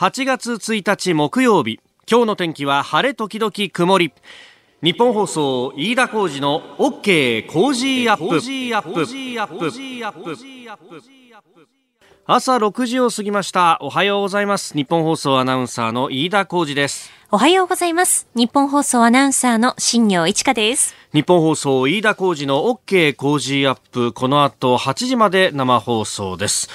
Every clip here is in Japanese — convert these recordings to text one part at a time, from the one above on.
8月1日木曜日。今日の天気は晴れ時々曇り。日本放送飯田浩司の OK 工事アップ。朝6時を過ぎました。おはようございます。日本放送アナウンサーの飯田浩司です。おはようございます。日本放送アナウンサーの新業一華です。日本放送飯田浩司の OK 工事アップ。この後8時まで生放送です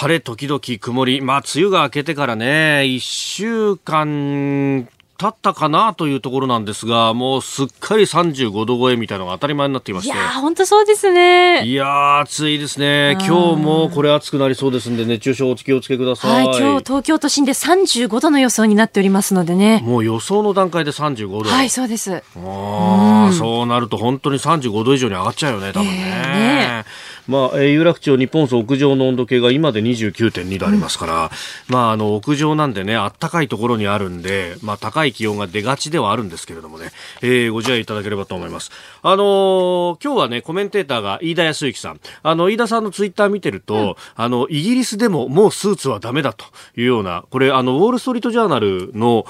晴れ時々曇り。まあ、梅雨が明けてからね、一週間経ったかなというところなんですが、もうすっかり35度超えみたいなのが当たり前になっていまして。いや本当そうですね。いや暑いですね。今日もこれ暑くなりそうですんで、熱中症お気をつけください。はい、今日東京都心で35度の予想になっておりますのでね。もう予想の段階で35度。はい、そうです。あそうなると本当に35度以上に上がっちゃうよね、多分ね。えー、ねまあ、有楽町日本層屋上の温度計が今で29.2度ありますから、うん、まあ、あの、屋上なんでね、あったかいところにあるんで、まあ、高い気温が出がちではあるんですけれどもね、えー、ご自愛いただければと思います。あのー、今日はね、コメンテーターが飯田康之さん。あの、飯田さんのツイッター見てると、うん、あの、イギリスでももうスーツはダメだというような、これ、あの、ウォール・ストリート・ジャーナルの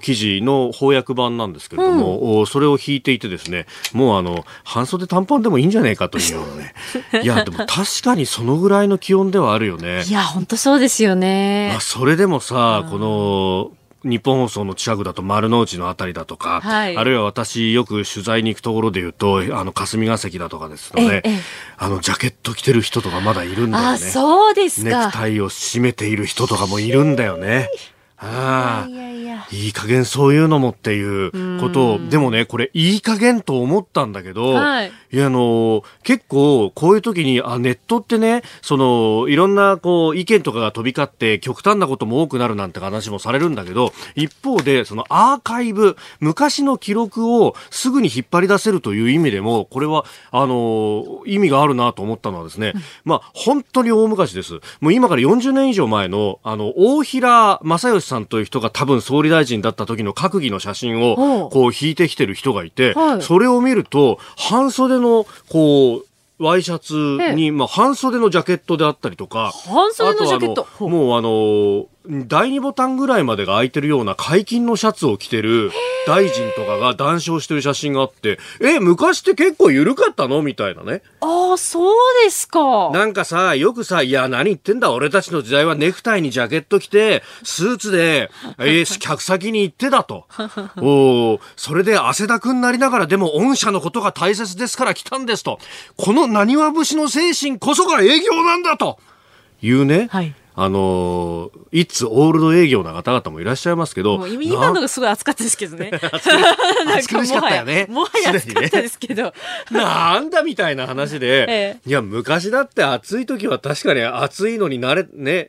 記事の翻訳版なんですけれども、うん、それを引いていてですね、もうあの、半袖短パンでもいいんじゃないかというようなね。いや、でも確かにそのぐらいの気温ではあるよね。いや、本当そうですよね。まあ、それでもさ、この、日本放送の近くだと丸の内のあたりだとか、はい、あるいは私よく取材に行くところで言うと、あの、霞が関だとかですので、あの、ジャケット着てる人とかまだいるんだよね。あ、そうですか。ネクタイを締めている人とかもいるんだよね。ああ。いやいやいい加減そういうのもっていうことを、でもね、これいい加減と思ったんだけど、はい、いや、あの、結構こういう時に、あ、ネットってね、その、いろんなこう、意見とかが飛び交って極端なことも多くなるなんて話もされるんだけど、一方で、そのアーカイブ、昔の記録をすぐに引っ張り出せるという意味でも、これは、あの、意味があるなと思ったのはですね、まあ、本当に大昔です。もう今から40年以上前の、あの、大平正義さんという人が多分総理大臣だった時の閣議の写真をこう引いてきてる人がいて、それを見ると半袖のこうワイシャツに、まあ、半袖のジャケットであったりとか、半袖のジャケット。もうあの、第2ボタンぐらいまでが空いてるような解禁のシャツを着てる大臣とかが談笑してる写真があって、え、昔って結構緩かったの？みたいなね。ああ、そうですか。なんかさ、よくさ、いや、何言ってんだ、俺たちの時代はネクタイにジャケット着て、スーツで、えー、客先に行ってだと。おそれで汗だくになりながら、でも御社のことが大切ですから来たんですと。この何は節の精神こそが営業なんだと。いうね。はい。あの、いつオールド営業な方々もいらっしゃいますけど。今のがすごい熱かったですけどね。暑苦しかったよね。もはや暑かったですけど。なんだみたいな話で、ええ、いや、昔だって暑い時は確かに暑いのになれ、ね、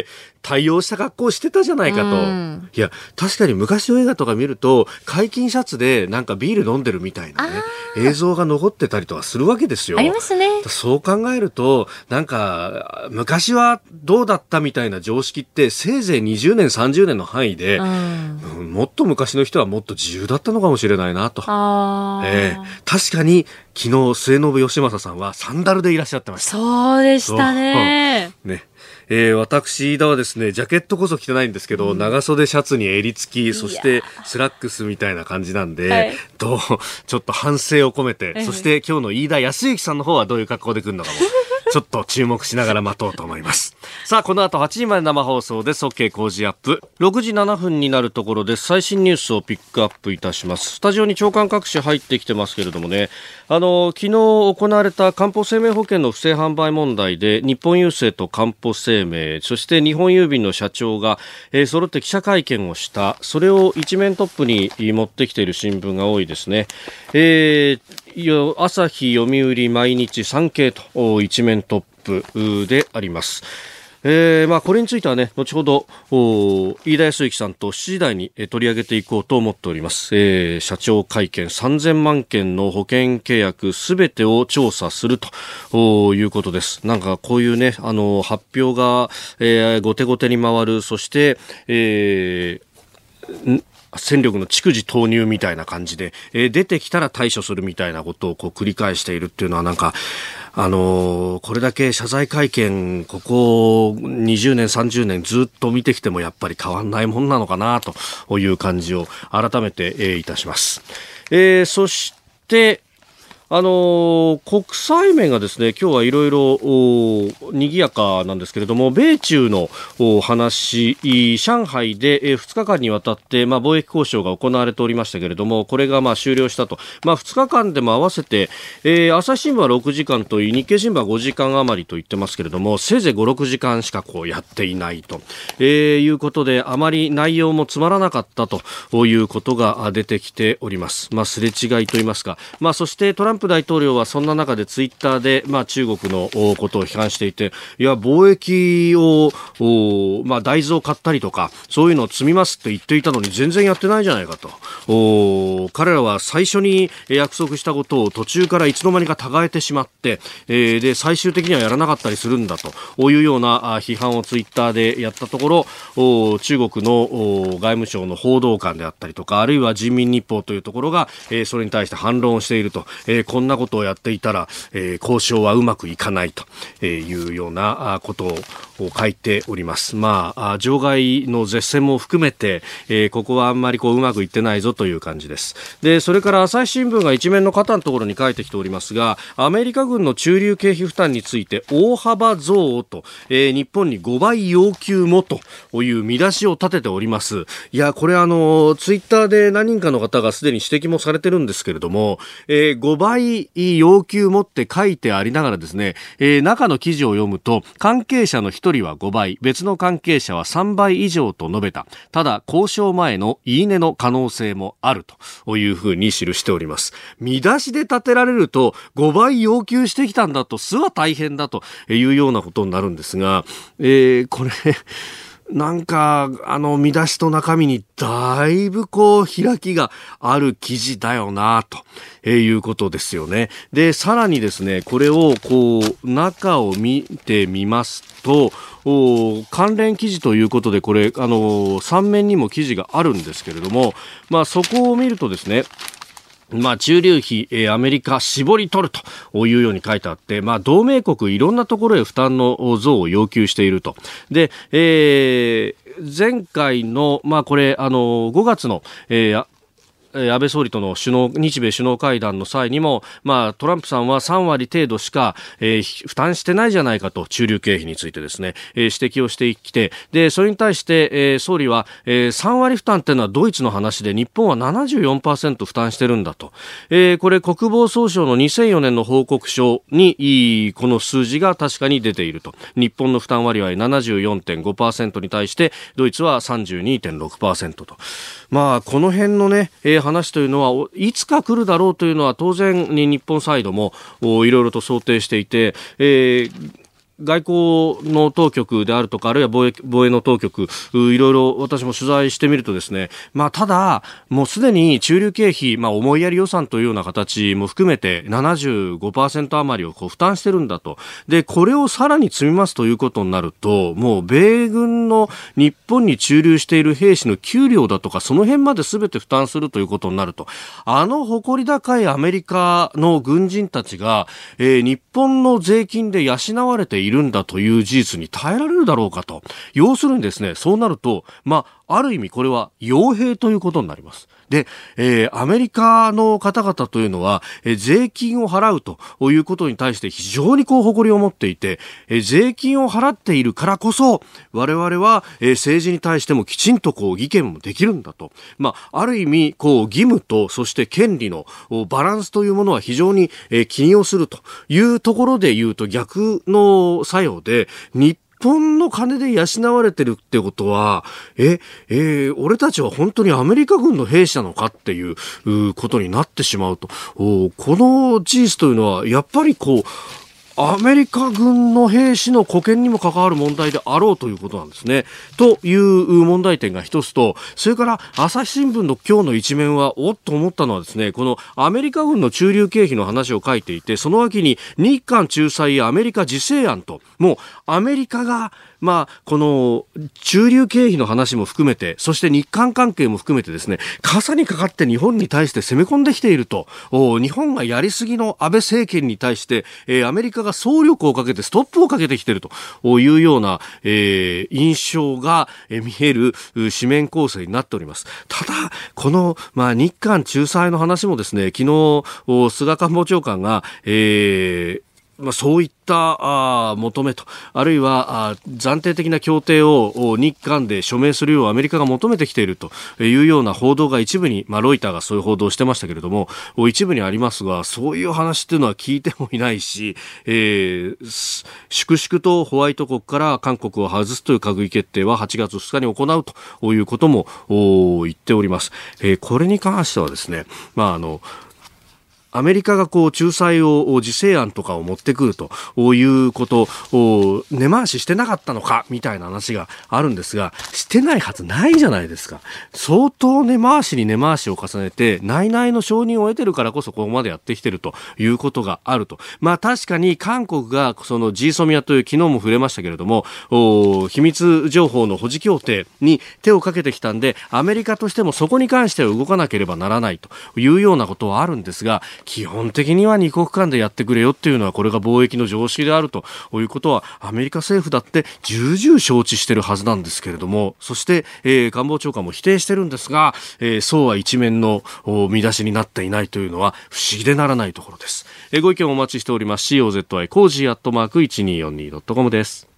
対応した格好してたじゃないかと。うん、いや、確かに昔の映画とか見ると、解禁シャツでなんかビール飲んでるみたいなね、映像が残ってたりとかするわけですよ。ありますね。そう考えると、なんか、昔はどうだった？みたいな常識って、せいぜい20年、30年の範囲で、うん、もっと昔の人はもっと自由だったのかもしれないなと。えー、確かに、昨日、末延吉正さんはサンダルでいらっしゃってました。そうでしたね。ね。えー、私、飯田はですね、ジャケットこそ着てないんですけど、うん、長袖シャツに襟付き、そしてスラックスみたいな感じなんで、はい、と、ちょっと反省を込めて、そして今日の飯田泰之さんの方はどういう格好で来るのかも。ちょっと注目しながら待とうと思います。さあ、この後8時まで生放送です。OK 工事アップ。6時7分になるところで最新ニュースをピックアップいたします。スタジオに朝刊各紙入ってきてますけれどもね、あの、昨日行われた官報生命保険の不正販売問題で、日本郵政と官報生命、そして日本郵便の社長が、えー、揃って記者会見をした。それを一面トップに持ってきている新聞が多いですね。えー、朝日、読売、毎日、産経と一面トップであります。えーまあ、これについては、ね、後ほど飯田康之さんと7時台に取り上げていこうと思っております、えー、社長会見3000万件の保険契約すべてを調査するということです。なんかこういうねあの発表が、えー、後手後手に回る。そして、えー戦力の逐次投入みたいな感じで、えー、出てきたら対処するみたいなことをこう繰り返しているっていうのはなんか、あのこれだけ謝罪会見、ここ20年、30年ずっと見てきてもやっぱり変わんないもんなのかなという感じを改めて、えー、いたします。えー、そして、あの、国際面がですね今日はいろいろ賑やかなんですけれども米中の話上海で2日間にわたって、まあ、貿易交渉が行われておりましたけれどもこれがまあ終了したと、まあ、2日間でも合わせて、えー、朝日新聞は6時間といい日経新聞は5時間余りと言ってますけれどもせいぜい5、6時間しかこうやっていないと、えー、いうことであまり内容もつまらなかったということが出てきております。まあ、すれ違いといいますか、まあ、そしてトランプ大統領はそんな中でツイッターで、まあ、中国のことを批判していていや貿易を、まあ、大豆を買ったりとかそういうのを積みますって言っていたのに全然やってないじゃないかと。彼らは最初に約束したことを途中からいつの間にか違えてしまって、えー、で最終的にはやらなかったりするんだというような批判をツイッターでやったところ中国の外務省の報道官であったりとかあるいは人民日報というところが、えー、それに対して反論をしていると、えー、こんなことをやっていたら、えー、交渉はうまくいかないというようなことを書いております。まあ、場外の絶戦も含めて、えー、ここはあんまりこううまくいってないぞという感じです。で、それから朝日新聞が一面の肩のところに書いてきておりますが、アメリカ軍の駐留経費負担について大幅増と、えー、日本に5倍要求もという見出しを立てております。いや、これあの、ツイッターで何人かの方がすでに指摘もされてるんですけれども、えー、5倍要求持って書いてありながらですね、えー、中の記事を読むと、関係者の1人は5倍、別の関係者は3倍以上と述べた。ただ、交渉前の言い値の可能性もあるというふうに記しております。見出しで立てられると、5倍要求してきたんだと、巣は大変だというようなことになるんですが、えー、これなんか、あの、見出しと中身にだいぶこう、開きがある記事だよな、と、え、いうことですよね。で、さらにですね、これをこう、中を見てみますと、関連記事ということで、これ、あの、3面にも記事があるんですけれども、まあ、そこを見るとですね、まあ、中流費、えー、アメリカ絞り取るというように書いてあって、まあ、同盟国いろんなところへ負担の増を要求していると。で、えー、前回の、まあ、これ、あの、5月の、えー、安倍総理との首脳日米首脳会談の際にも、まあ、トランプさんは3割程度しか、えー、負担してないじゃないかと中流経費についてですね、えー、指摘をしてきてでそれに対して、えー、総理は、えー、3割負担というのはドイツの話で日本は74%負担してるんだと、えー、これ国防総省の2004年の報告書にこの数字が確かに出ていると日本の負担割合74.5%に対してドイツは32.6%と。まあ、この辺のね、えー、話というのはいつか来るだろうというのは当然に日本サイドもいろいろと想定していて、えー外交の当局であるとか、あるいは防衛防衛の当局、いろいろ私も取材してみるとですね、まあ、ただ、もうすでに中流経費、まあ、思いやり予算というような形も含めて75%余りをこう負担してるんだと。で、これをさらに積みますということになると、もう米軍の日本に駐留している兵士の給料だとか、その辺まで全て負担するということになると、あの誇り高いアメリカの軍人たちが、えー、日本の税金で養われているいるんだという事実に耐えられるだろうかと。要するにですね、そうなると、まあ、ある意味これは傭兵ということになります。で、えー、アメリカの方々というのは、えー、税金を払うということに対して非常にこう誇りを持っていて、えー、税金を払っているからこそ、我々は、えー、政治に対してもきちんとこう議見もできるんだと。まあ、ある意味、こう義務とそして権利のバランスというものは非常に、えー、気にをするというところで言うと逆の作用で、日本の金で養われてるってことは、え、えー、俺たちは本当にアメリカ軍の兵士なのかっていうことになってしまうと。この事実というのは、やっぱりこう、アメリカ軍の兵士の保険にも関わる問題であろうということなんですね。という問題点が一つと、それから朝日新聞の今日の一面は、おっと思ったのはですね、このアメリカ軍の駐留経費の話を書いていて、その脇に日韓仲裁やアメリカ自制案と、もうアメリカがまあ、この中流経費の話も含めて、そして日韓関係も含めてですね、傘にかかって日本に対して攻め込んできていると、日本がやりすぎの安倍政権に対して、えー、アメリカが総力をかけてストップをかけてきているというような、えー、印象が見える紙面構成になっております。ただ、この、まあ、日韓仲裁の話もですね、昨日、菅官房長官が、えー、まあ、そういったあ求めと、あるいはあ暫定的な協定を日韓で署名するようアメリカが求めてきているというような報道が一部に、まあ、ロイターがそういう報道をしてましたけれども、一部にありますが、そういう話っていうのは聞いてもいないし、えー、粛々とホワイト国から韓国を外すという閣議決定は8月2日に行うということも言っております。えー、これに関してはですね、まあ、あの、アメリカがこう仲裁を自制案とかを持ってくるということを根回ししてなかったのかみたいな話があるんですがしてないはずないじゃないですか。相当根回しに根回しを重ねて内々の承認を得てるからこそここまでやってきてるということがあると。まあ確かに韓国がその G ソミアという昨日も触れましたけれども秘密情報の保持協定に手をかけてきたんでアメリカとしてもそこに関しては動かなければならないというようなことはあるんですが基本的には二国間でやってくれよっていうのはこれが貿易の常識であるということはアメリカ政府だって重々承知してるはずなんですけれどもそして、えー、官房長官も否定してるんですが、えー、そうは一面の見出しになっていないというのは不思議でならないところです、えー、ご意見お待ちしております。 cozy、cozy アットマーク 1242.com です。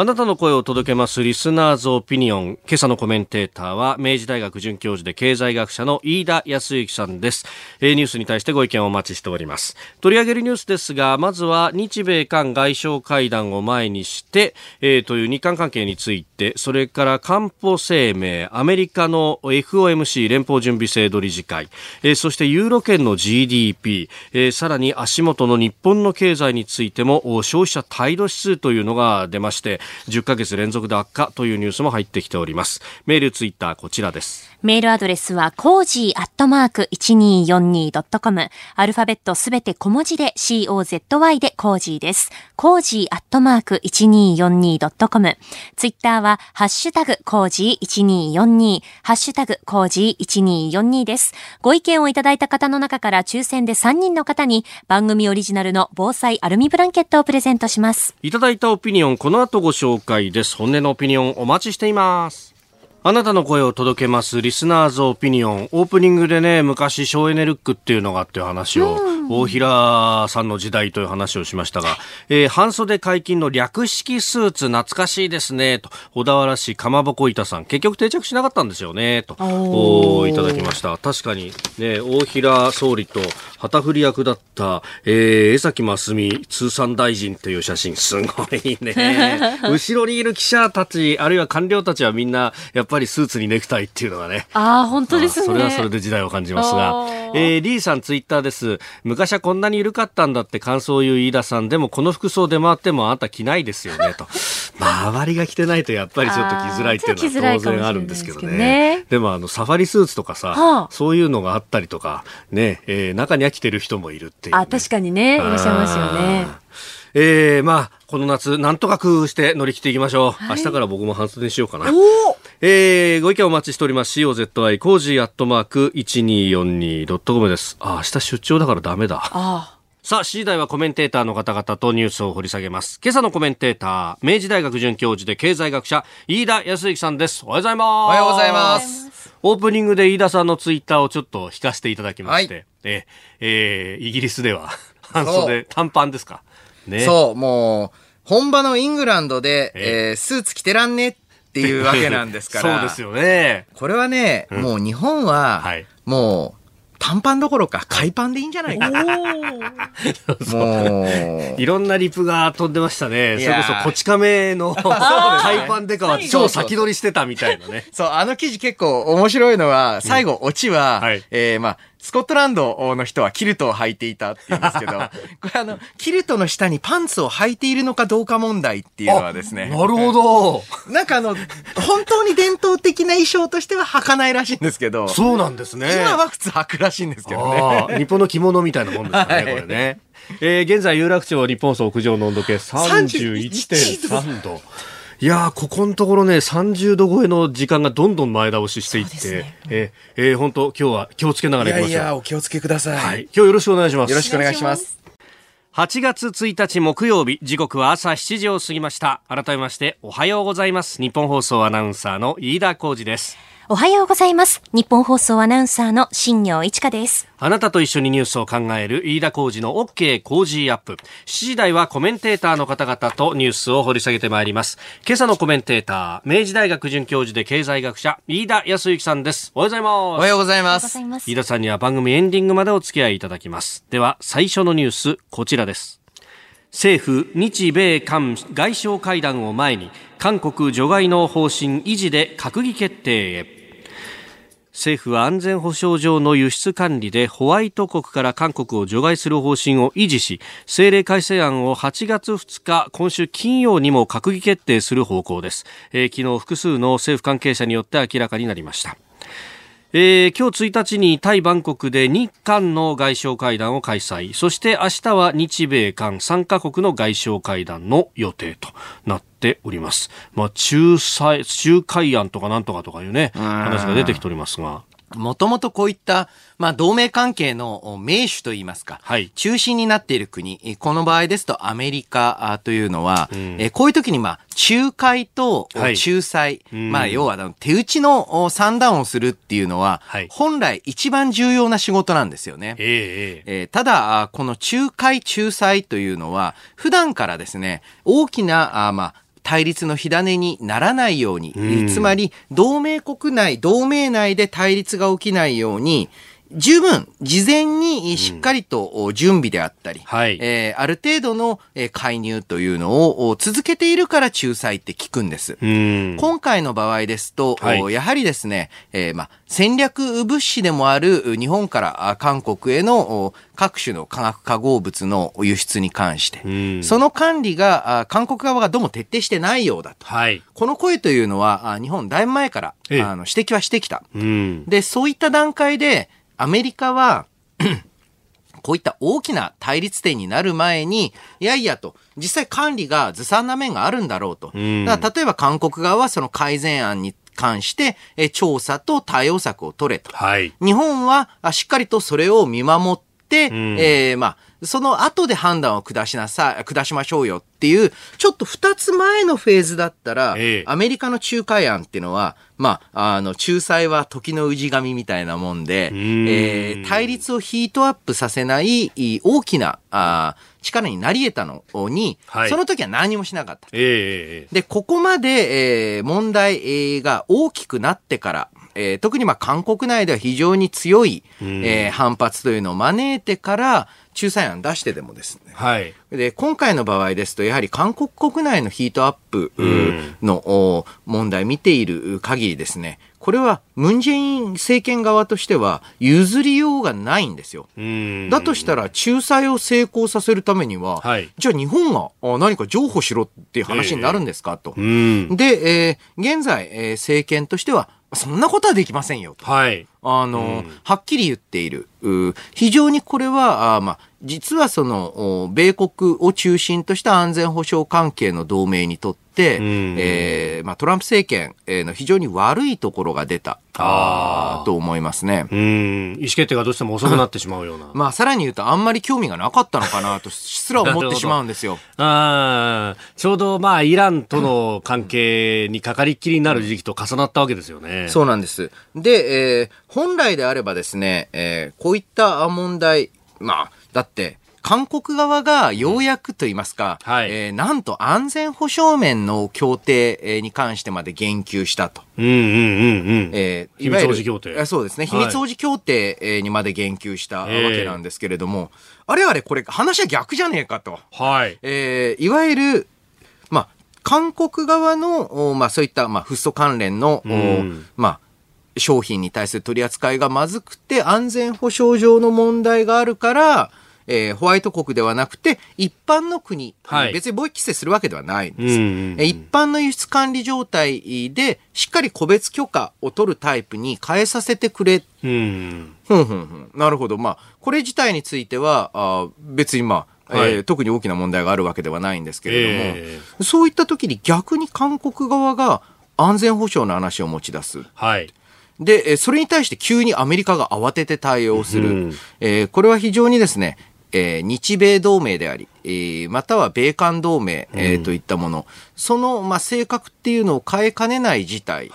あなたの声を届けますリスナーズオピニオン。今朝のコメンテーターは明治大学准教授で経済学者の飯田泰之さんです。えー、ニュースに対してご意見をお待ちしております。取り上げるニュースですが、まずは日米韓外相会談を前にして、えー、という日韓関係について、それから官報声明、アメリカの FOMC 連邦準備制度理事会、えー、そしてユーロ圏の GDP、えー、さらに足元の日本の経済についても消費者態度指数というのが出まして、10ヶ月連続で悪化というニュースも入ってきております。メールツイッターこちらです。メールアドレスは、 cozy アットマーク 1242.com。アルファベットすべて小文字で COZY で cozy です。 cozy アットマーク 1242.com。ツイッターは、ハッシュタグ cozy1242、ハッシュタグ cozy1242です。ご意見をいただいた方の中から抽選で3人の方に番組オリジナルの防災アルミブランケットをプレゼントします。いただいたオピニオン、この後ご紹介です。本音のオピニオンお待ちしています。あなたの声を届けますリスナーズオピニオン。オープニングでね、昔省エネルックっていうのがあっていう話を、大平さんの時代という話をしましたが、えー、半袖解禁の略式スーツ懐かしいですね、と、小田原市かまぼこ板さん。結局定着しなかったんですよね、と、おいただきました。確かに、ね、大平総理と旗振り役だった、えー、江崎真澄通産大臣という写真、すごいね。後ろにいる記者たち、あるいは官僚たちはみんな、やっぱりスーツにネクタイっていうのがね。ああ、本当ですね。それはそれで時代を感じますが。えー、リーさんツイッターです。昔はこんなに緩かったんだって感想を言う飯田さん。でもこの服装出回ってもあなた着ないですよね、と。まあ、周りが着てないとやっぱりちょっと着づらいっていうのは当然あるんですけどね。ねでもあの、サファリスーツとかさ、はあ、そういうのがあったりとか、ね、えー、中には着てる人もいるっていう、ね、あ、確かにね、いらっしゃいますよね。えー、まあ、この夏、なんとか工夫して乗り切っていきましょう。はい、明日から僕も半袖にしようかな。えー、ご意見お待ちしております。COZY コージーアットマーク 1242.com です。あ、明日出張だからダメだ。あさあ、7時台はコメンテーターの方々とニュースを掘り下げます。今朝のコメンテーター、明治大学准教授で経済学者、飯田泰之さんです。おはようございます。おはようございます。オープニングで飯田さんのツイッターをちょっと引かせていただきまして、はい、ええー、イギリスでは半袖、短パンですか？ね。そう、もう、本場のイングランドで、えー、スーツ着てらんねっていうわけなんですから。そうですよね。これはね、うん、もう日本は、はい、もう、短パンどころか海パンでいいんじゃないかな。もう。いろんなリプが飛んでましたね。それこそこち亀の 海パンデカは超先取りしてたみたいなね。そう、あの記事結構面白いのは、最後、オチは、えー、まあ、スコットランドの人はキルトを履いていたって言うんですけど、これあの、キルトの下にパンツを履いているのかどうか問題っていうのはですね。なるほど。なんかあの、本当に伝統的な衣装としては履かないらしいんですけど。そうなんですね。今は普通履くらしいんですけどね。日本の着物みたいなもんですね、はい、これね。えー、現在有楽町日本総屋上の温度計31.3度。いやここのところね、30度超えの時間がどんどん前倒ししていって、ね、えー、えー、本当今日は気をつけながらいきましょう。いやいや、お気をつけください。はい。今日よろしくお願いします。よろしくお願いします。8月1日木曜日、時刻は朝7時を過ぎました。改めまして、おはようございます。日本放送アナウンサーの飯田浩二です。おはようございます。日本放送アナウンサーの新業一華です。あなたと一緒にニュースを考える飯田浩二の OK 工事アップ。7時台はコメンテーターの方々とニュースを掘り下げてまいります。今朝のコメンテーター、明治大学准教授で経済学者、飯田康之さんです。おはようございます。おはようございます。飯田さんには番組エンディングまでお付き合いいただきます。では、最初のニュース、こちらです。政府、日米韓外相会談を前に、韓国除外の方針維持で閣議決定へ。政府は安全保障上の輸出管理でホワイト国から韓国を除外する方針を維持し政令改正案を8月2日今週金曜にも閣議決定する方向です、えー、昨日複数の政府関係者によって明らかになりましたえー、今日1日にタイ・バンコクで日韓の外相会談を開催。そして明日は日米韓3カ国の外相会談の予定となっております、まあ、仲裁仲介案とかなんとかとかいうね話が出てきておりますがもともとこういった、まあ、同盟関係の名手といいますか、はい、中心になっている国、この場合ですとアメリカというのは、うん、えこういう時に、まあ、仲介と仲裁、はい、まあ、要は手打ちの算段をするっていうのは、はい、本来一番重要な仕事なんですよね。えー、えー、ただ、この仲介仲裁というのは、普段からですね、大きな、あまあ、対立の火種にならないように、うん、つまり同盟国内、同盟内で対立が起きないように、十分、事前にしっかりと準備であったり、うんはい、えー、ある程度の介入というのを続けているから仲裁って効くんです。今回の場合ですと、はい、やはりですね、えー、まあ、戦略物資でもある日本から韓国への各種の化学化合物の輸出に関して、その管理が韓国側がどうも徹底してないようだと。はい、この声というのは日本だいぶ前からあの指摘はしてきた。で、そういった段階でアメリカは こういった大きな対立点になる前に、いやいやと、実際管理がずさんな面があるんだろうと。だから例えば韓国側はその改善案に関して、え調査と対応策を取れと。はい、日本はしっかりとそれを見守って、えー、まあ、その後で判断を下しなさい、下しましょうよっていう、ちょっと二つ前のフェーズだったら、ええ、アメリカの仲介案っていうのは、まあ、あの、仲裁は時の氏神みたいなもんで、えー、対立をヒートアップさせない大きな、あ力になり得たのに、はい、その時は何もしなかった。えー、で、ここまで、えー、問題が大きくなってから、えー、特にまあ韓国内では非常に強い、えー、反発というのを招いてから、仲裁案出してでもですね。はい。で、今回の場合ですと、やはり韓国国内のヒートアップの問題見ている限りですね、これはムン・ジェイン政権側としては譲りようがないんですよ。だとしたら仲裁を成功させるためには、はい、じゃあ日本が何か譲歩しろっていう話になるんですか、と。で、えー、現在、えー、政権としてはそんなことはできませんよと。はい。あの、うん、はっきり言っている。非常にこれは、あまあ、実はその、米国を中心とした安全保障関係の同盟にとって、うん、えー、まあ、トランプ政権の非常に悪いところが出た。あと思いますね。うん。意思決定がどうしても遅くなってしまうような。まあ、さらに言うと、あんまり興味がなかったのかなと、すら思ってしまうんですよ。ああ、ちょうど、まあ、イランとの関係にかかりっきりになる時期と重なったわけですよね。そうなんです。で、えー、本来であればですね、えー、こういった問題、まあ、だって、韓国側がようやくと言いますか、はい、えー、なんと安全保障面の協定に関してまで言及したと。うんうんうんうん。えー、秘密保持協定。そうですね。秘密保持協定にまで言及したわけなんですけれども、あれあれこれ話は逆じゃねえかと。はい。えー、いわゆる、まあ、韓国側の、まあそういった、まあ、フッ素関連の、うん、まあ、商品に対する取り扱いがまずくて安全保障上の問題があるから、えー、ホワイト国ではなくて、一般の国、はい、別に貿易規制するわけではないんです。うんうんうん、一般の輸出管理状態で、しっかり個別許可を取るタイプに変えさせてくれ。うん、ふんふんふん。なるほど。まあ、これ自体については、あ別にまあ、はい、えー、特に大きな問題があるわけではないんですけれども、えー、そういった時に逆に韓国側が安全保障の話を持ち出す。はい。で、それに対して急にアメリカが慌てて対応する。うん、えー、これは非常にですね、えー、日米同盟であり、えー、または米韓同盟、えー、といったもの、その、まあ、性格っていうのを変えかねない事態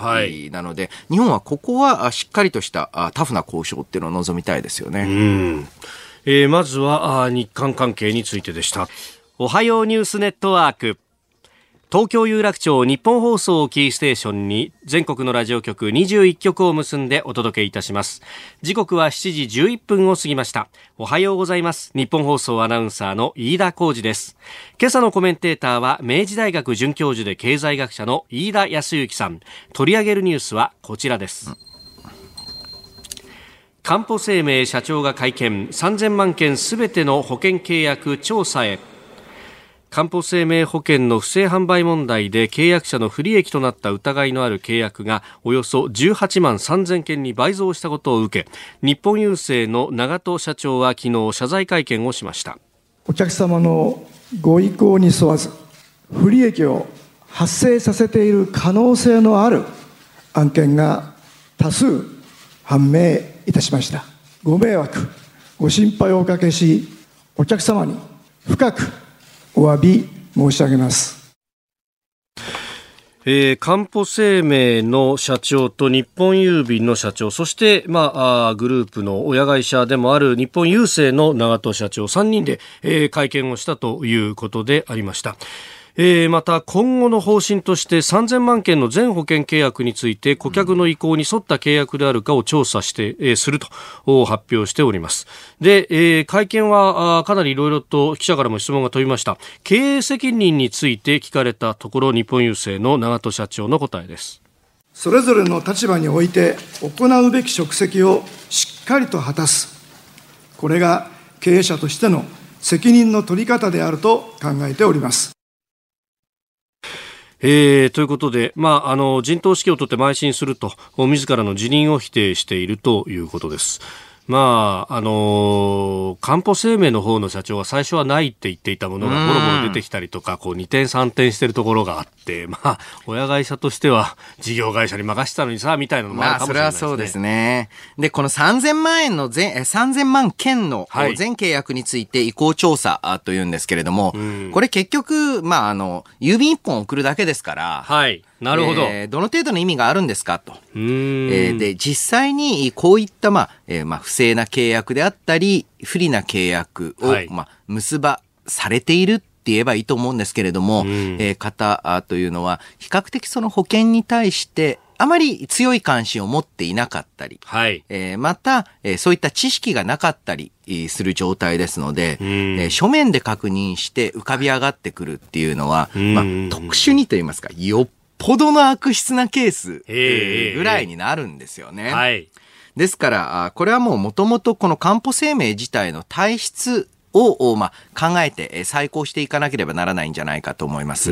なので、はい、日本はここはしっかりとしたあタフな交渉っていうのを望みたいですよね。うんえー、まずはあ日韓関係についてでした。おはようニュースネットワーク。東京有楽町日本放送キーステーションに全国のラジオ局21局を結んでお届けいたします。時刻は7時11分を過ぎました。おはようございます。日本放送アナウンサーの飯田浩二です。今朝のコメンテーターは明治大学准教授で経済学者の飯田康之さん。取り上げるニュースはこちらです、かんぽ生命社長が会見。3000万件すべての保険契約調査へ。かんぽ生命保険の不正販売問題で契約者の不利益となった疑いのある契約がおよそ18万3000件に倍増したことを受け日本郵政の長門社長は昨日謝罪会見をしました。お客様のご意向に沿わず不利益を発生させている可能性のある案件が多数判明いたしました。ご迷惑ご心配をおかけしお客様に深くお詫び申し上げます。えー、かんぽ生命の社長と日本郵便の社長、そして、まあ、あグループの親会社でもある日本郵政の長門社長3人で、えー、会見をしたということでありました。えー、また今後の方針として3000万件の全保険契約について顧客の意向に沿った契約であるかを調査して、えー、すると発表しております。で、えー、会見はかなりいろいろと記者からも質問が飛びました。経営責任について聞かれたところ日本郵政の長門社長の答えです。それぞれの立場において行うべき職責をしっかりと果たす。これが経営者としての責任の取り方であると考えております。えー、ということで、まあ、あの、陣頭指揮をとって邁進すると、自らの辞任を否定しているということです。まあ、あのー、かんぽ生命の方の社長は最初はないって言っていたものがボロボロ出てきたりとか、こう二転三転してるところがあって、まあ、親会社としては事業会社に任せたのにさ、みたいなのもあるかもしれないですね。まあ、それはそうですね。で、この3000万円の全、3000万件の全契約について移行調査というんですけれども、はい、これ結局、まあ、あの、郵便一本送るだけですから、はい。なるほど、えー、どの程度の意味があるんですかと。えー、で、実際にこういった、まあ、えー、まあ、不正な契約であったり、不利な契約を、はい、まあ、結ばされているって言えばいいと思うんですけれども、えー、方というのは、比較的その保険に対して、あまり強い関心を持っていなかったり、はい。えー、また、えー、そういった知識がなかったりする状態ですので、えー、書面で確認して浮かび上がってくるっていうのは、まあ、特殊にと言いますか、よっぽどの悪質なケースぐらいになるんですよね。はい。ですから、これはもうもともとこのかんぽ生命自体の体質を、まあ、考えて再考していかなければならないんじゃないかと思います。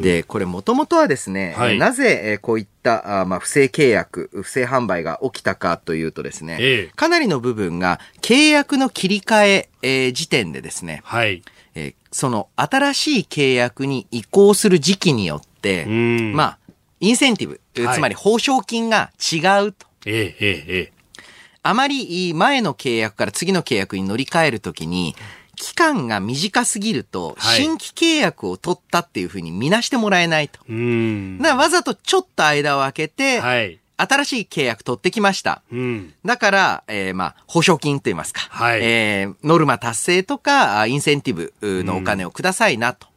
で、これもともとはですね、はい、なぜこういったまあ、不正契約、不正販売が起きたかというとですね、かなりの部分が契約の切り替え、時点でですね、はいえー、その新しい契約に移行する時期によって、まあ、インセンティブ、はい、つまり報奨金が違うと。ええ、ええ。あまり前の契約から次の契約に乗り換えるときに、期間が短すぎると、新規契約を取ったっていうふうに見なしてもらえないと。うん。だわざとちょっと間を空けて、はい、新しい契約取ってきました。うん、だから、えー、まあ、保証金と言いますか。はい、えー、ノルマ達成とか、インセンティブのお金をくださいなと。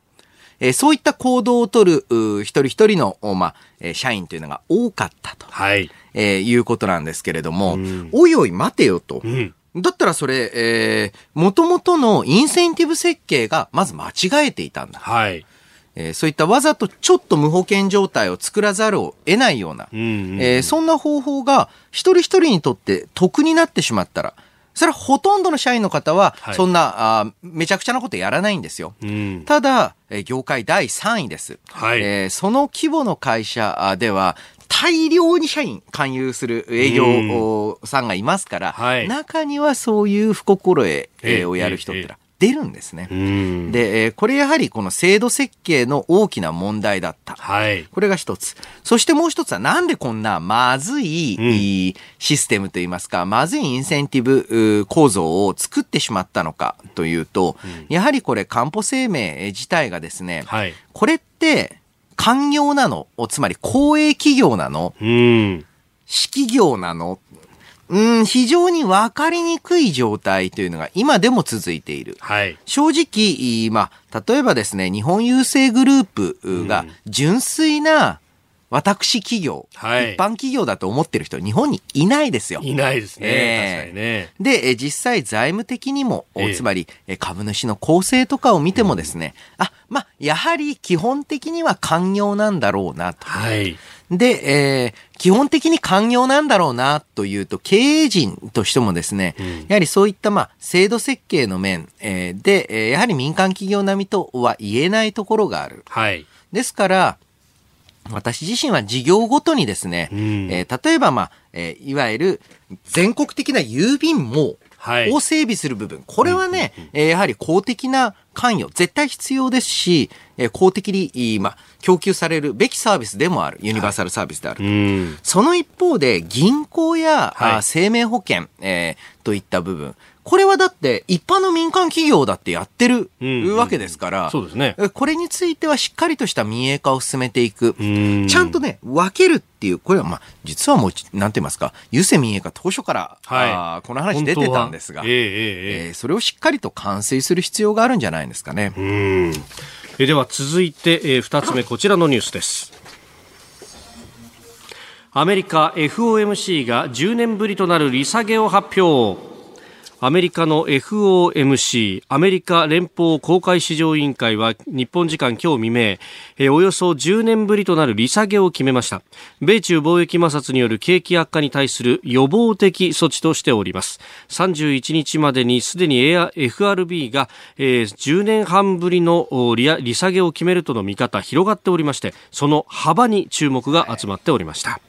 えー、そういった行動をとる一人一人の、まあ、えー、社員というのが多かったと、はいえー、いうことなんですけれども、うん、おいおい待てよと。うんだったらそれ、えー、元々のインセンティブ設計がまず間違えていたんだ。はい。えー、そういったわざとちょっと無保険状態を作らざるを得ないような、うんうん、えー、そんな方法が一人一人にとって得になってしまったら、それはほとんどの社員の方は、そんな、はい、あめちゃくちゃなことやらないんですよ。うん、ただ、業界第3位です。はい、えー、その規模の会社では、大量に社員勧誘する営業さんがいますから、はい、中にはそういう不心得をやる人ってのは出るんですね。で、えー、これやはりこの制度設計の大きな問題だった。はい、これが一つ。そしてもう一つはなんでこんなまずいシステムといいますか、まずいインセンティブ構造を作ってしまったのかというと、うん、やはりこれ、かんぽ生命自体がですね、はい、これって、官業なのつまり公営企業なの、うん、私企業なのうん、非常に分かりにくい状態というのが今でも続いている。はい、正直、まあ、例えばですね、日本郵政グループが純粋な私企業、はい、一般企業だと思ってる人、日本にいないですよ。いないですね。えー、確かにね。で、実際財務的にも、えー、つまり株主の構成とかを見てもですね、うん、あ、まあ、やはり基本的には寛業なんだろうなと。はい。で、えー、基本的に寛業なんだろうなというと、経営陣としてもですね、うん、やはりそういった、まあ、制度設計の面、えー、で、えー、やはり民間企業並みとは言えないところがある。はい。ですから、私自身は事業ごとにですね、うん、えー、例えば、まあ、えー、いわゆる全国的な郵便網を整備する部分、これはね、えやはり公的な関与、絶対必要ですし、え公的に、まあ、供給されるべきサービスでもある、ユニバーサルサービスであると。はい、その一方で、銀行や、はい、生命保険、えー、といった部分、これはだって一般の民間企業だってやってるわけですから、そうですね。これについてはしっかりとした民営化を進めていく。ちゃんとね、分けるっていう、これはまあ、実はもう、なんて言いますか、郵政民営化当初から、はい、あこの話出てたんですが、えー、えー、それをしっかりと完成する必要があるんじゃないですかね。うんえでは続いて、えー、2つ目こちらのニュースです。アメリカ FOMC が10年ぶりとなる利下げを発表。アメリカの FOMC アメリカ連邦公開市場委員会は日本時間今日未明えおよそ10年ぶりとなる利下げを決めました。米中貿易摩擦による景気悪化に対する予防的措置としております。31日までにすでに FRB が、え10年半ぶりの利下げを決めるとの見方広がっておりましてその幅に注目が集まっておりました。